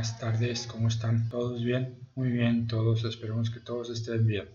buenas tardes, ¿cómo están? ¿Todos bien? Muy bien, todos, esperemos que todos estén bien.